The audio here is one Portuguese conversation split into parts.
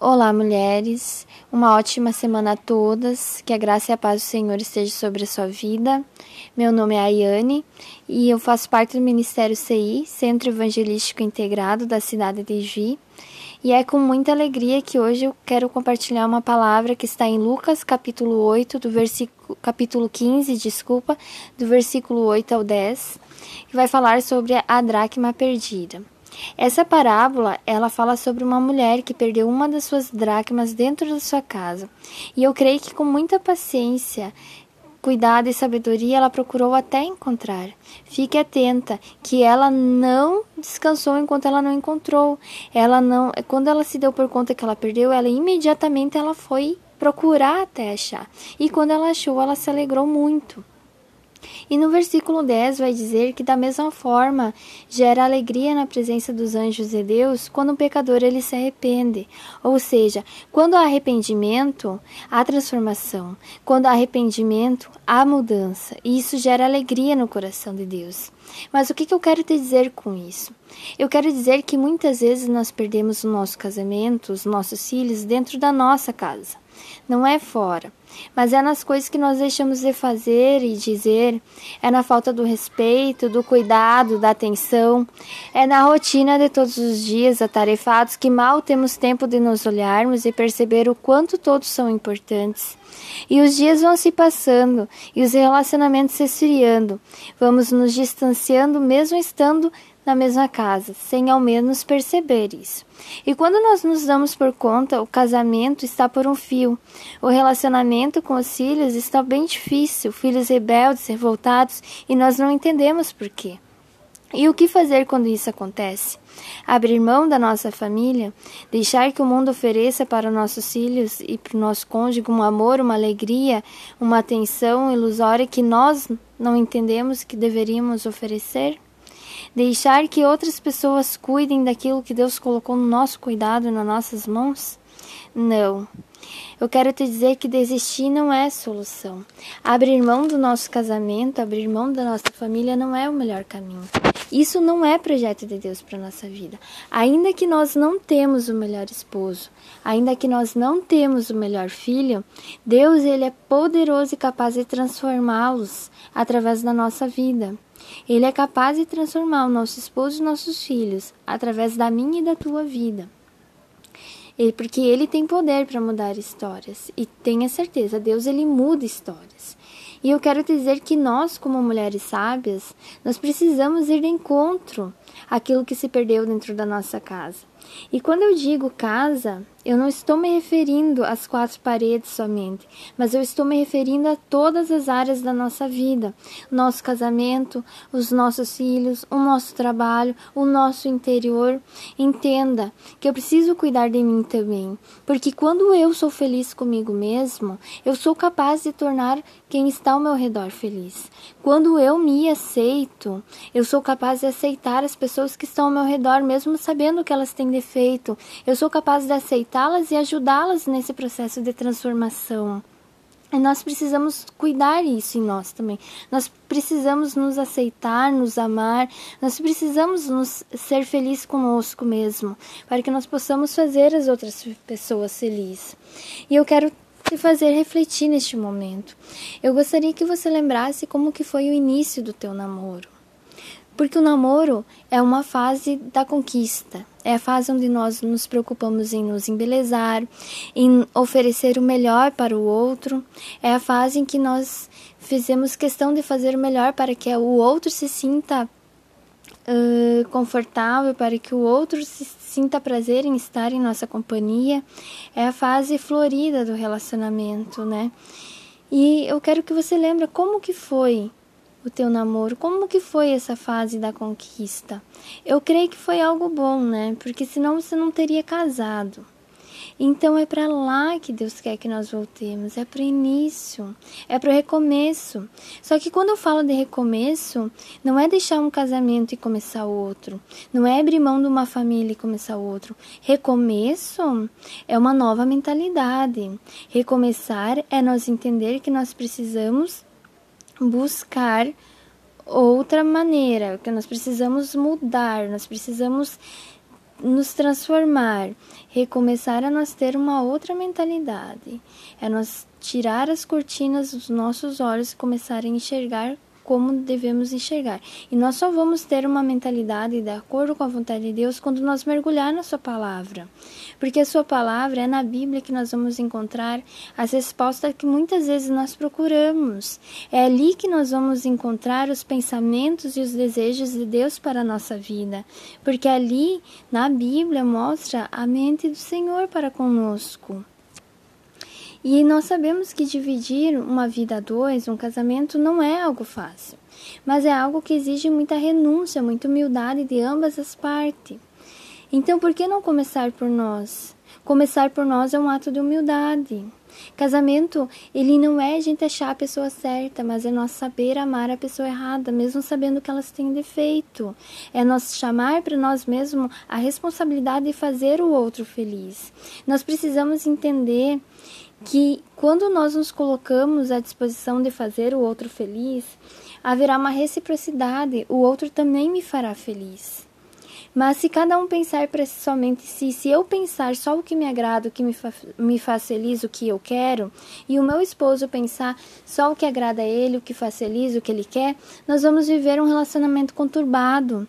Olá, mulheres. Uma ótima semana a todas. Que a graça e a paz do Senhor esteja sobre a sua vida. Meu nome é Ayane e eu faço parte do Ministério CI, Centro Evangelístico Integrado da cidade de Juí. E é com muita alegria que hoje eu quero compartilhar uma palavra que está em Lucas, capítulo 8, do versículo capítulo 15, desculpa, do versículo 8 ao 10, que vai falar sobre a dracma perdida. Essa parábola, ela fala sobre uma mulher que perdeu uma das suas dracmas dentro da sua casa. E eu creio que com muita paciência, cuidado e sabedoria ela procurou até encontrar. Fique atenta que ela não descansou enquanto ela não encontrou. Ela não, quando ela se deu por conta que ela perdeu, ela imediatamente ela foi procurar até achar. E quando ela achou, ela se alegrou muito. E no versículo 10 vai dizer que da mesma forma gera alegria na presença dos anjos de Deus quando o pecador ele se arrepende. Ou seja, quando há arrependimento, há transformação. Quando há arrependimento, há mudança. E isso gera alegria no coração de Deus. Mas o que, que eu quero te dizer com isso? Eu quero dizer que muitas vezes nós perdemos o nosso casamento, os nossos filhos dentro da nossa casa não é fora, mas é nas coisas que nós deixamos de fazer e dizer, é na falta do respeito, do cuidado, da atenção, é na rotina de todos os dias atarefados que mal temos tempo de nos olharmos e perceber o quanto todos são importantes. E os dias vão se passando e os relacionamentos se esfriando. Vamos nos distanciando mesmo estando na mesma casa, sem ao menos perceber isso. E quando nós nos damos por conta, o casamento está por um fio. O relacionamento com os filhos está bem difícil, filhos rebeldes, revoltados, e nós não entendemos por quê. E o que fazer quando isso acontece? Abrir mão da nossa família? Deixar que o mundo ofereça para nossos filhos e para o nosso cônjuge um amor, uma alegria, uma atenção ilusória que nós não entendemos que deveríamos oferecer? Deixar que outras pessoas cuidem daquilo que Deus colocou no nosso cuidado, nas nossas mãos? Não. Eu quero te dizer que desistir não é solução. Abrir mão do nosso casamento, abrir mão da nossa família não é o melhor caminho. Isso não é projeto de Deus para nossa vida. Ainda que nós não temos o melhor esposo, ainda que nós não temos o melhor filho, Deus ele é poderoso e capaz de transformá-los através da nossa vida. Ele é capaz de transformar o nosso esposo e nossos filhos através da minha e da tua vida. Ele, porque ele tem poder para mudar histórias e tenha certeza, Deus ele muda histórias. E eu quero dizer que nós, como mulheres sábias, nós precisamos ir de encontro àquilo que se perdeu dentro da nossa casa. E quando eu digo casa, eu não estou me referindo às quatro paredes somente, mas eu estou me referindo a todas as áreas da nossa vida: nosso casamento, os nossos filhos, o nosso trabalho, o nosso interior. Entenda que eu preciso cuidar de mim também, porque quando eu sou feliz comigo mesmo, eu sou capaz de tornar quem está ao meu redor feliz. Quando eu me aceito, eu sou capaz de aceitar as pessoas que estão ao meu redor, mesmo sabendo que elas têm defeito. Eu sou capaz de aceitá-las e ajudá-las nesse processo de transformação. E nós precisamos cuidar isso em nós também. Nós precisamos nos aceitar, nos amar. Nós precisamos nos ser felizes conosco mesmo, para que nós possamos fazer as outras pessoas felizes. E eu quero te fazer refletir neste momento. Eu gostaria que você lembrasse como que foi o início do teu namoro. Porque o namoro é uma fase da conquista, é a fase onde nós nos preocupamos em nos embelezar, em oferecer o melhor para o outro, é a fase em que nós fizemos questão de fazer o melhor para que o outro se sinta uh, confortável, para que o outro se sinta prazer em estar em nossa companhia. É a fase florida do relacionamento, né? E eu quero que você lembre como que foi o teu namoro? Como que foi essa fase da conquista? Eu creio que foi algo bom, né? Porque senão você não teria casado. Então é para lá que Deus quer que nós voltemos, é para o início, é para o recomeço. Só que quando eu falo de recomeço, não é deixar um casamento e começar outro, não é abrir mão de uma família e começar outro. Recomeço é uma nova mentalidade. Recomeçar é nós entender que nós precisamos buscar outra maneira, que nós precisamos mudar, nós precisamos nos transformar, recomeçar a nós ter uma outra mentalidade. É nós tirar as cortinas dos nossos olhos e começar a enxergar como devemos enxergar. E nós só vamos ter uma mentalidade de acordo com a vontade de Deus quando nós mergulhar na Sua palavra. Porque a Sua palavra é na Bíblia que nós vamos encontrar as respostas que muitas vezes nós procuramos. É ali que nós vamos encontrar os pensamentos e os desejos de Deus para a nossa vida. Porque ali, na Bíblia, mostra a mente do Senhor para conosco. E nós sabemos que dividir uma vida a dois, um casamento, não é algo fácil, mas é algo que exige muita renúncia, muita humildade de ambas as partes. Então, por que não começar por nós? Começar por nós é um ato de humildade. Casamento, ele não é a gente achar a pessoa certa, mas é nós saber amar a pessoa errada, mesmo sabendo que elas têm defeito. É nós chamar para nós mesmos a responsabilidade de fazer o outro feliz. Nós precisamos entender que quando nós nos colocamos à disposição de fazer o outro feliz, haverá uma reciprocidade, o outro também me fará feliz. Mas se cada um pensar para somente si, se eu pensar só o que me agrada, o que me, fa me faz feliz, o que eu quero, e o meu esposo pensar só o que agrada a ele, o que faz feliz, o que ele quer, nós vamos viver um relacionamento conturbado,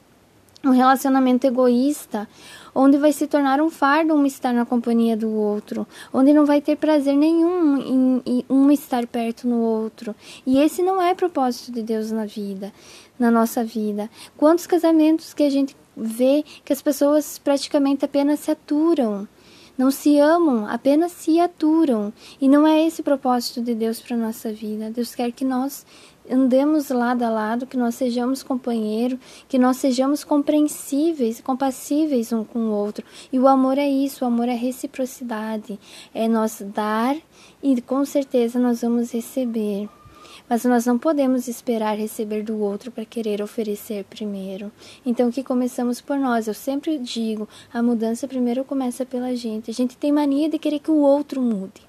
um relacionamento egoísta, onde vai se tornar um fardo um estar na companhia do outro, onde não vai ter prazer nenhum em, em um estar perto no outro. E esse não é propósito de Deus na vida, na nossa vida. Quantos casamentos que a gente vê que as pessoas praticamente apenas se aturam, não se amam, apenas se aturam. E não é esse o propósito de Deus para nossa vida. Deus quer que nós andemos lado a lado, que nós sejamos companheiros, que nós sejamos compreensíveis, compassíveis um com o outro. E o amor é isso, o amor é reciprocidade, é nós dar e com certeza nós vamos receber. Mas nós não podemos esperar receber do outro para querer oferecer primeiro. Então, que começamos por nós. Eu sempre digo, a mudança primeiro começa pela gente. A gente tem mania de querer que o outro mude.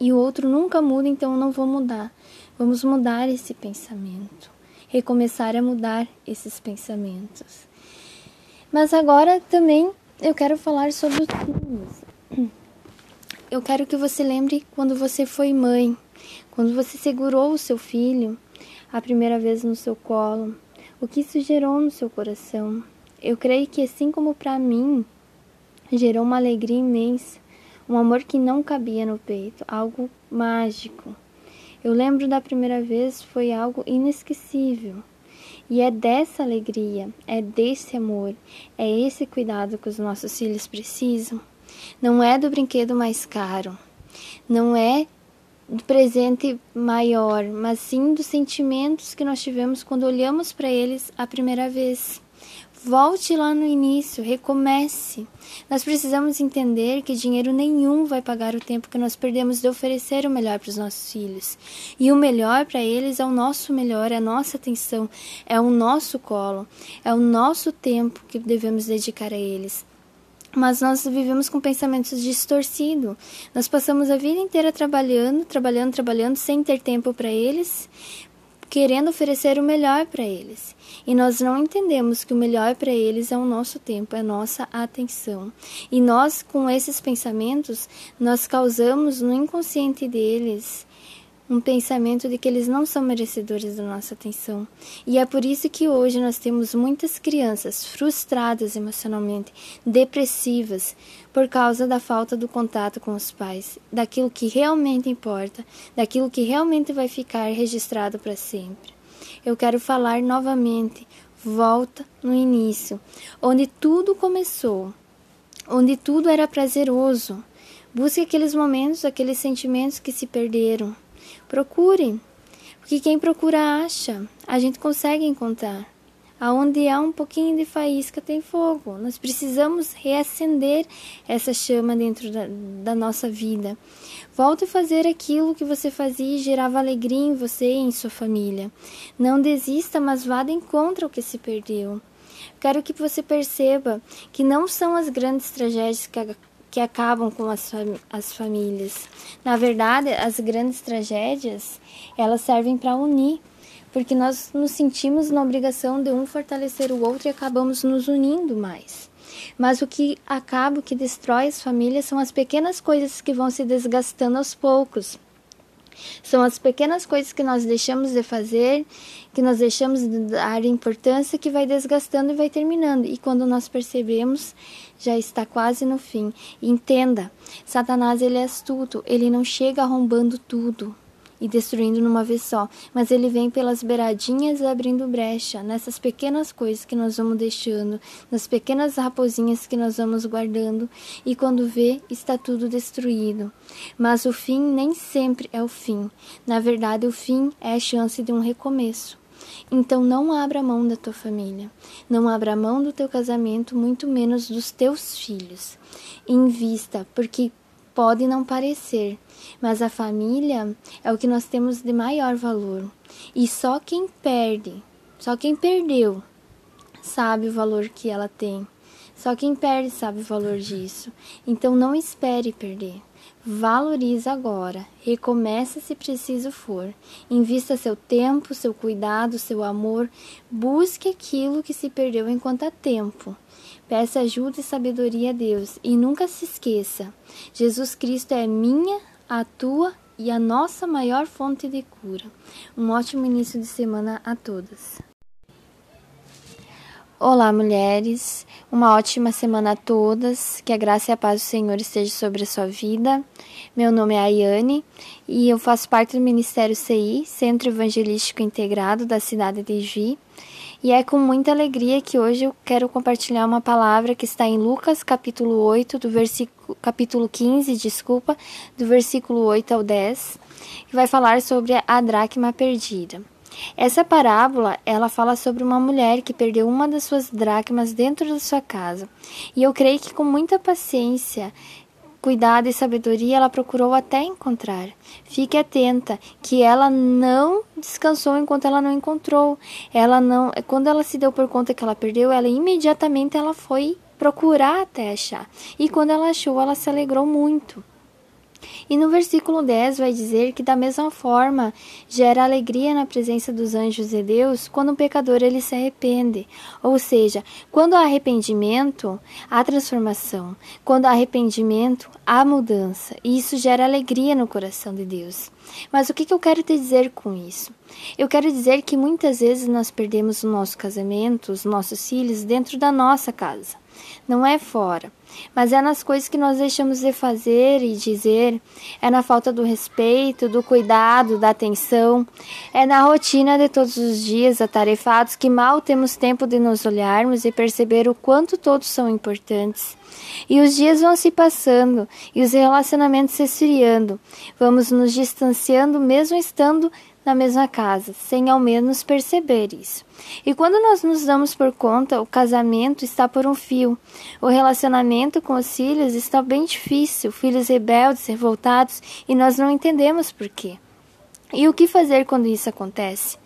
E o outro nunca muda, então eu não vou mudar. Vamos mudar esse pensamento, recomeçar a mudar esses pensamentos. Mas agora também eu quero falar sobre os filhos. Eu quero que você lembre quando você foi mãe, quando você segurou o seu filho a primeira vez no seu colo, o que isso gerou no seu coração. Eu creio que assim como para mim, gerou uma alegria imensa, um amor que não cabia no peito, algo mágico. Eu lembro da primeira vez, foi algo inesquecível. E é dessa alegria, é desse amor, é esse cuidado que os nossos filhos precisam. Não é do brinquedo mais caro, não é do presente maior, mas sim dos sentimentos que nós tivemos quando olhamos para eles a primeira vez. Volte lá no início, recomece. Nós precisamos entender que dinheiro nenhum vai pagar o tempo que nós perdemos de oferecer o melhor para os nossos filhos. E o melhor para eles é o nosso melhor, é a nossa atenção, é o nosso colo, é o nosso tempo que devemos dedicar a eles. Mas nós vivemos com pensamentos distorcidos. Nós passamos a vida inteira trabalhando, trabalhando, trabalhando, sem ter tempo para eles, querendo oferecer o melhor para eles. E nós não entendemos que o melhor para eles é o nosso tempo, é nossa atenção. E nós, com esses pensamentos, nós causamos no inconsciente deles um pensamento de que eles não são merecedores da nossa atenção. E é por isso que hoje nós temos muitas crianças frustradas emocionalmente, depressivas, por causa da falta do contato com os pais, daquilo que realmente importa, daquilo que realmente vai ficar registrado para sempre. Eu quero falar novamente, volta no início, onde tudo começou, onde tudo era prazeroso. Busque aqueles momentos, aqueles sentimentos que se perderam. Procure, porque quem procura acha. A gente consegue encontrar. Aonde há um pouquinho de faísca tem fogo. Nós precisamos reacender essa chama dentro da, da nossa vida. Volte a fazer aquilo que você fazia e gerava alegria em você e em sua família. Não desista, mas vá de encontro ao que se perdeu. Quero que você perceba que não são as grandes tragédias que que acabam com as, as famílias. Na verdade, as grandes tragédias, elas servem para unir, porque nós nos sentimos na obrigação de um fortalecer o outro e acabamos nos unindo mais. Mas o que acaba, o que destrói as famílias são as pequenas coisas que vão se desgastando aos poucos. São as pequenas coisas que nós deixamos de fazer, que nós deixamos de dar importância, que vai desgastando e vai terminando. E quando nós percebemos, já está quase no fim. Entenda, Satanás ele é astuto, ele não chega arrombando tudo e destruindo numa vez só, mas ele vem pelas beiradinhas abrindo brecha, nessas pequenas coisas que nós vamos deixando, nas pequenas raposinhas que nós vamos guardando, e quando vê, está tudo destruído. Mas o fim nem sempre é o fim. Na verdade, o fim é a chance de um recomeço. Então não abra mão da tua família, não abra mão do teu casamento, muito menos dos teus filhos. Invista, porque pode não parecer, mas a família é o que nós temos de maior valor. E só quem perde, só quem perdeu, sabe o valor que ela tem. Só quem perde sabe o valor disso. Então não espere perder. Valorize agora, recomeça se preciso for. Invista seu tempo, seu cuidado, seu amor. Busque aquilo que se perdeu enquanto há tempo. Peça ajuda e sabedoria a Deus e nunca se esqueça: Jesus Cristo é minha, a tua e a nossa maior fonte de cura. Um ótimo início de semana a todas. Olá, mulheres. Uma ótima semana a todas. Que a graça e a paz do Senhor esteja sobre a sua vida. Meu nome é Ayane e eu faço parte do Ministério CI, Centro Evangelístico Integrado da cidade de Juí. E é com muita alegria que hoje eu quero compartilhar uma palavra que está em Lucas, capítulo 8, do versículo capítulo 15, desculpa, do versículo 8 ao 10, que vai falar sobre a dracma perdida. Essa parábola, ela fala sobre uma mulher que perdeu uma das suas dracmas dentro da sua casa. E eu creio que com muita paciência cuidado e sabedoria ela procurou até encontrar. Fique atenta que ela não descansou enquanto ela não encontrou. Ela não, quando ela se deu por conta que ela perdeu, ela imediatamente ela foi procurar até achar. E quando ela achou, ela se alegrou muito. E no versículo 10 vai dizer que da mesma forma gera alegria na presença dos anjos de Deus quando o pecador ele se arrepende. Ou seja, quando há arrependimento, há transformação. Quando há arrependimento, há mudança. E isso gera alegria no coração de Deus. Mas o que, que eu quero te dizer com isso? Eu quero dizer que muitas vezes nós perdemos o nosso casamento, os nossos filhos dentro da nossa casa não é fora, mas é nas coisas que nós deixamos de fazer e dizer, é na falta do respeito, do cuidado, da atenção, é na rotina de todos os dias atarefados que mal temos tempo de nos olharmos e perceber o quanto todos são importantes. E os dias vão se passando e os relacionamentos se esfriando. Vamos nos distanciando mesmo estando na mesma casa, sem ao menos perceber isso. E quando nós nos damos por conta, o casamento está por um fio. O relacionamento com os filhos está bem difícil, filhos rebeldes, revoltados, e nós não entendemos por quê. E o que fazer quando isso acontece?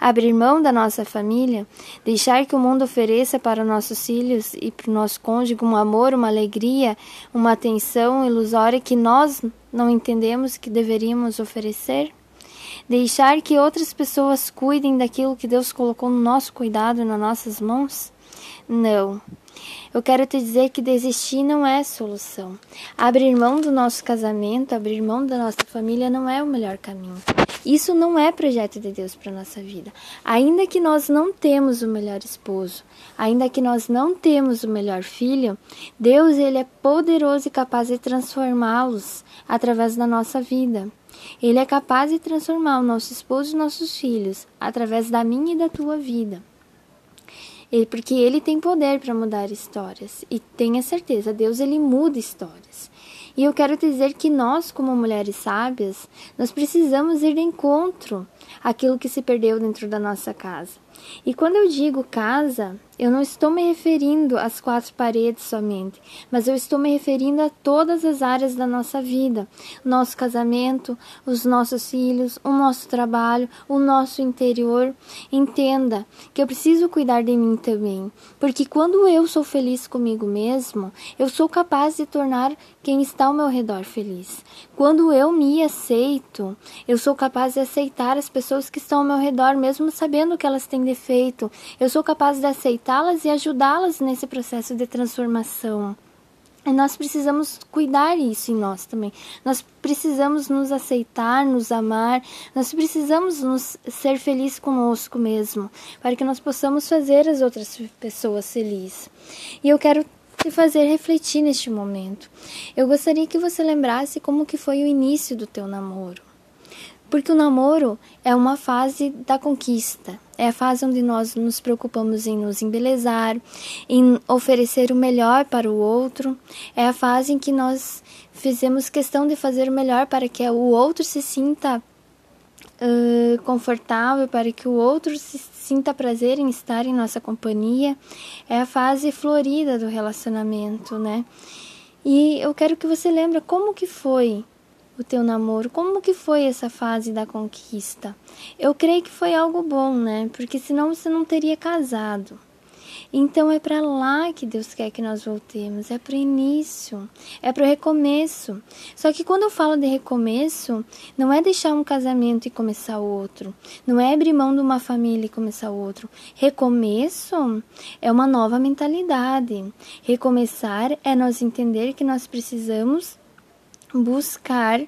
Abrir mão da nossa família? Deixar que o mundo ofereça para nossos filhos e para o nosso cônjuge um amor, uma alegria, uma atenção ilusória que nós não entendemos que deveríamos oferecer? Deixar que outras pessoas cuidem daquilo que Deus colocou no nosso cuidado, nas nossas mãos? Não. Eu quero te dizer que desistir não é solução. Abrir mão do nosso casamento, abrir mão da nossa família não é o melhor caminho. Isso não é projeto de Deus para nossa vida. Ainda que nós não temos o melhor esposo, ainda que nós não temos o melhor filho, Deus ele é poderoso e capaz de transformá-los através da nossa vida. Ele é capaz de transformar o nosso esposo e nossos filhos através da minha e da tua vida. Ele, porque ele tem poder para mudar histórias e tenha certeza, Deus ele muda histórias. E eu quero dizer que nós, como mulheres sábias, nós precisamos ir de encontro àquilo que se perdeu dentro da nossa casa. E quando eu digo casa, eu não estou me referindo às quatro paredes somente, mas eu estou me referindo a todas as áreas da nossa vida: nosso casamento, os nossos filhos, o nosso trabalho, o nosso interior. Entenda que eu preciso cuidar de mim também, porque quando eu sou feliz comigo mesmo, eu sou capaz de tornar quem está ao meu redor feliz. Quando eu me aceito, eu sou capaz de aceitar as pessoas que estão ao meu redor, mesmo sabendo que elas têm defeito. Eu sou capaz de aceitá-las e ajudá-las nesse processo de transformação. E nós precisamos cuidar isso em nós também. Nós precisamos nos aceitar, nos amar, nós precisamos nos ser felizes conosco mesmo, para que nós possamos fazer as outras pessoas felizes. E eu quero te fazer refletir neste momento. Eu gostaria que você lembrasse como que foi o início do teu namoro. Porque o namoro é uma fase da conquista, é a fase onde nós nos preocupamos em nos embelezar, em oferecer o melhor para o outro, é a fase em que nós fizemos questão de fazer o melhor para que o outro se sinta uh, confortável, para que o outro se sinta prazer em estar em nossa companhia, é a fase florida do relacionamento, né? E eu quero que você lembre como que foi o teu namoro? Como que foi essa fase da conquista? Eu creio que foi algo bom, né? Porque senão você não teria casado. Então é para lá que Deus quer que nós voltemos, é para o início, é para o recomeço. Só que quando eu falo de recomeço, não é deixar um casamento e começar outro, não é abrir mão de uma família e começar outro. Recomeço é uma nova mentalidade. Recomeçar é nós entender que nós precisamos buscar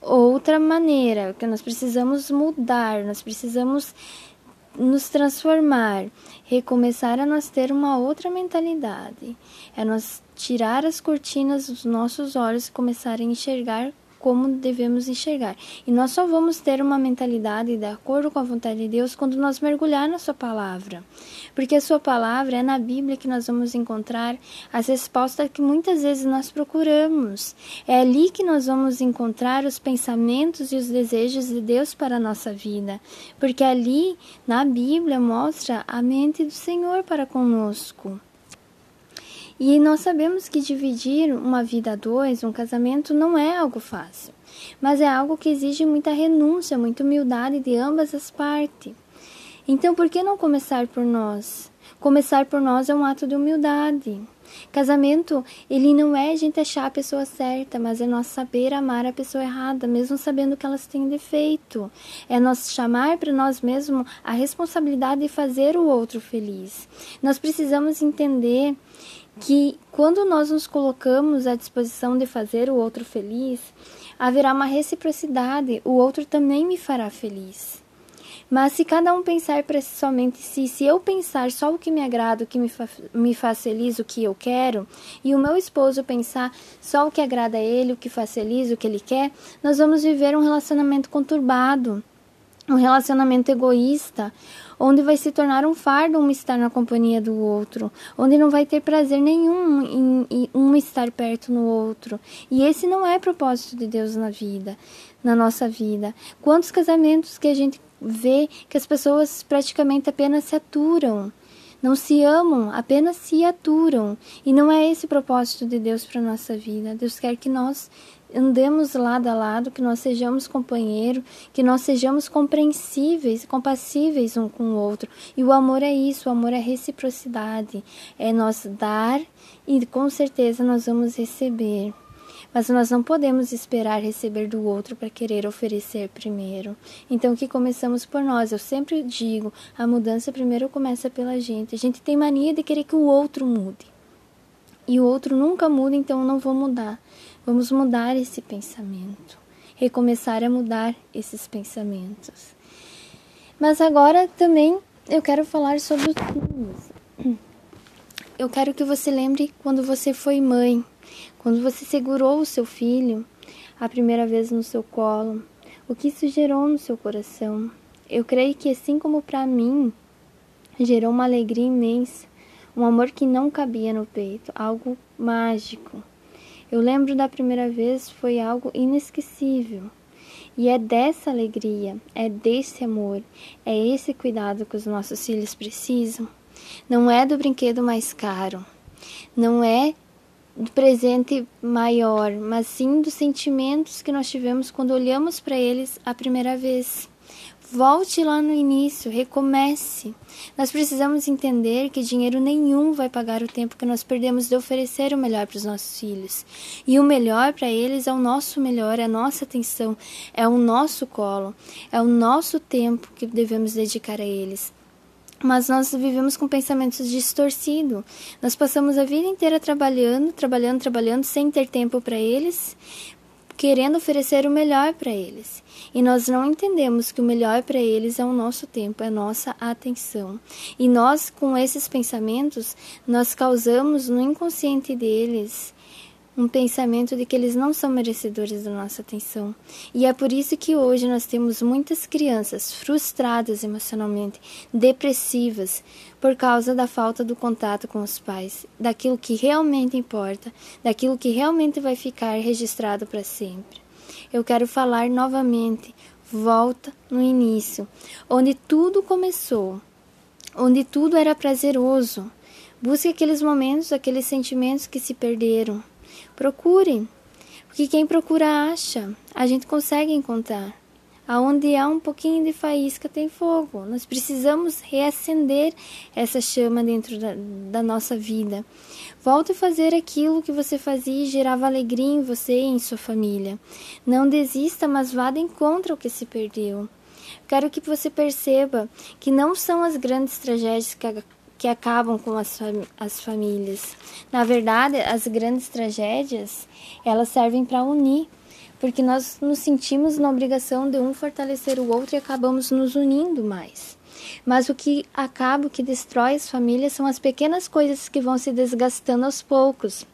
outra maneira, que nós precisamos mudar, nós precisamos nos transformar, recomeçar a nós ter uma outra mentalidade, é nós tirar as cortinas dos nossos olhos e começar a enxergar como devemos enxergar. E nós só vamos ter uma mentalidade de acordo com a vontade de Deus quando nós mergulhar na Sua palavra. Porque a Sua palavra é na Bíblia que nós vamos encontrar as respostas que muitas vezes nós procuramos. É ali que nós vamos encontrar os pensamentos e os desejos de Deus para a nossa vida. Porque ali, na Bíblia, mostra a mente do Senhor para conosco. E nós sabemos que dividir uma vida a dois, um casamento, não é algo fácil, mas é algo que exige muita renúncia, muita humildade de ambas as partes. Então, por que não começar por nós? Começar por nós é um ato de humildade. Casamento, ele não é a gente achar a pessoa certa, mas é nós saber amar a pessoa errada, mesmo sabendo que elas têm defeito. É nós chamar para nós mesmos a responsabilidade de fazer o outro feliz. Nós precisamos entender que quando nós nos colocamos à disposição de fazer o outro feliz, haverá uma reciprocidade, o outro também me fará feliz. Mas se cada um pensar para somente si, se eu pensar só o que me agrada, o que me, fa me faz feliz, o que eu quero, e o meu esposo pensar só o que agrada a ele, o que faz feliz, o que ele quer, nós vamos viver um relacionamento conturbado, um relacionamento egoísta, onde vai se tornar um fardo um estar na companhia do outro, onde não vai ter prazer nenhum em, em um estar perto no outro. E esse não é propósito de Deus na vida, na nossa vida. Quantos casamentos que a gente vê que as pessoas praticamente apenas se aturam, não se amam, apenas se aturam. E não é esse o propósito de Deus para nossa vida. Deus quer que nós andemos lado a lado, que nós sejamos companheiros, que nós sejamos compreensíveis, compassíveis um com o outro. E o amor é isso, o amor é reciprocidade, é nós dar e com certeza nós vamos receber. Mas nós não podemos esperar receber do outro para querer oferecer primeiro. Então, que começamos por nós. Eu sempre digo: a mudança primeiro começa pela gente. A gente tem mania de querer que o outro mude. E o outro nunca muda, então eu não vou mudar. Vamos mudar esse pensamento, recomeçar a mudar esses pensamentos. Mas agora também eu quero falar sobre os filhos. Eu quero que você lembre quando você foi mãe, quando você segurou o seu filho a primeira vez no seu colo, o que isso gerou no seu coração. Eu creio que assim como para mim gerou uma alegria imensa, um amor que não cabia no peito, algo mágico. Eu lembro da primeira vez, foi algo inesquecível. E é dessa alegria, é desse amor, é esse cuidado que os nossos filhos precisam. Não é do brinquedo mais caro, não é do presente maior, mas sim dos sentimentos que nós tivemos quando olhamos para eles a primeira vez. Volte lá no início, recomece. Nós precisamos entender que dinheiro nenhum vai pagar o tempo que nós perdemos de oferecer o melhor para os nossos filhos. E o melhor para eles é o nosso melhor, é a nossa atenção, é o nosso colo, é o nosso tempo que devemos dedicar a eles. mas nós vivemos com pensamentos distorcidos. Nós passamos a vida inteira trabalhando, trabalhando, trabalhando, sem ter tempo para eles, querendo oferecer o melhor para eles. E nós não entendemos que o melhor para eles é o nosso tempo, é nossa atenção. E nós, com esses pensamentos, nós causamos no inconsciente deles um pensamento de que eles não são merecedores da nossa atenção. E é por isso que hoje nós temos muitas crianças frustradas emocionalmente, depressivas, por causa da falta do contato com os pais, daquilo que realmente importa, daquilo que realmente vai ficar registrado para sempre. Eu quero falar novamente, volta no início, onde tudo começou, onde tudo era prazeroso. Busque aqueles momentos, aqueles sentimentos que se perderam. Procure, porque quem procura acha. A gente consegue encontrar. Aonde há um pouquinho de faísca tem fogo. Nós precisamos reacender essa chama dentro da, da nossa vida. Volte a fazer aquilo que você fazia e gerava alegria em você e em sua família. Não desista, mas vá de encontro ao que se perdeu. Quero que você perceba que não são as grandes tragédias que que acabam com as, fam as famílias. Na verdade, as grandes tragédias, elas servem para unir, porque nós nos sentimos na obrigação de um fortalecer o outro e acabamos nos unindo mais. Mas o que acaba, o que destrói as famílias são as pequenas coisas que vão se desgastando aos poucos.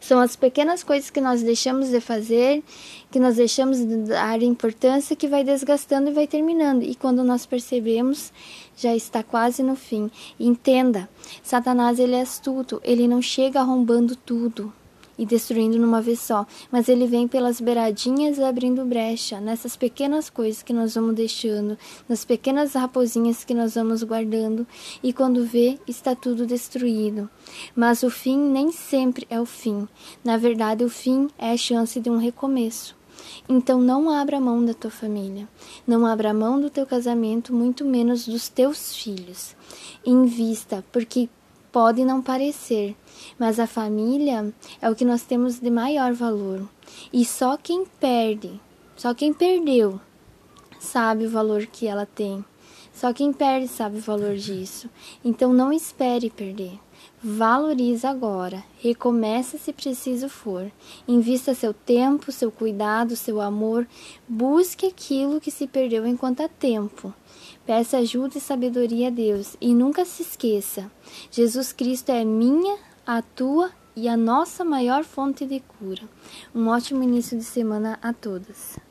São as pequenas coisas que nós deixamos de fazer, que nós deixamos de dar importância, que vai desgastando e vai terminando. E quando nós percebemos, já está quase no fim. Entenda, Satanás ele é astuto, ele não chega arrombando tudo e destruindo numa vez só, mas ele vem pelas beiradinhas abrindo brecha nessas pequenas coisas que nós vamos deixando, nas pequenas raposinhas que nós vamos guardando, e quando vê, está tudo destruído. Mas o fim nem sempre é o fim. Na verdade, o fim é a chance de um recomeço. Então não abra mão da tua família, não abra mão do teu casamento, muito menos dos teus filhos. Invista, porque pode não parecer, mas a família é o que nós temos de maior valor. E só quem perde, só quem perdeu, sabe o valor que ela tem. Só quem perde sabe o valor disso. Então não espere perder. Valorize agora. Recomece se preciso for. Invista seu tempo, seu cuidado, seu amor. Busque aquilo que se perdeu enquanto há tempo. Peça ajuda e sabedoria a Deus e nunca se esqueça: Jesus Cristo é minha, a tua e a nossa maior fonte de cura. Um ótimo início de semana a todos.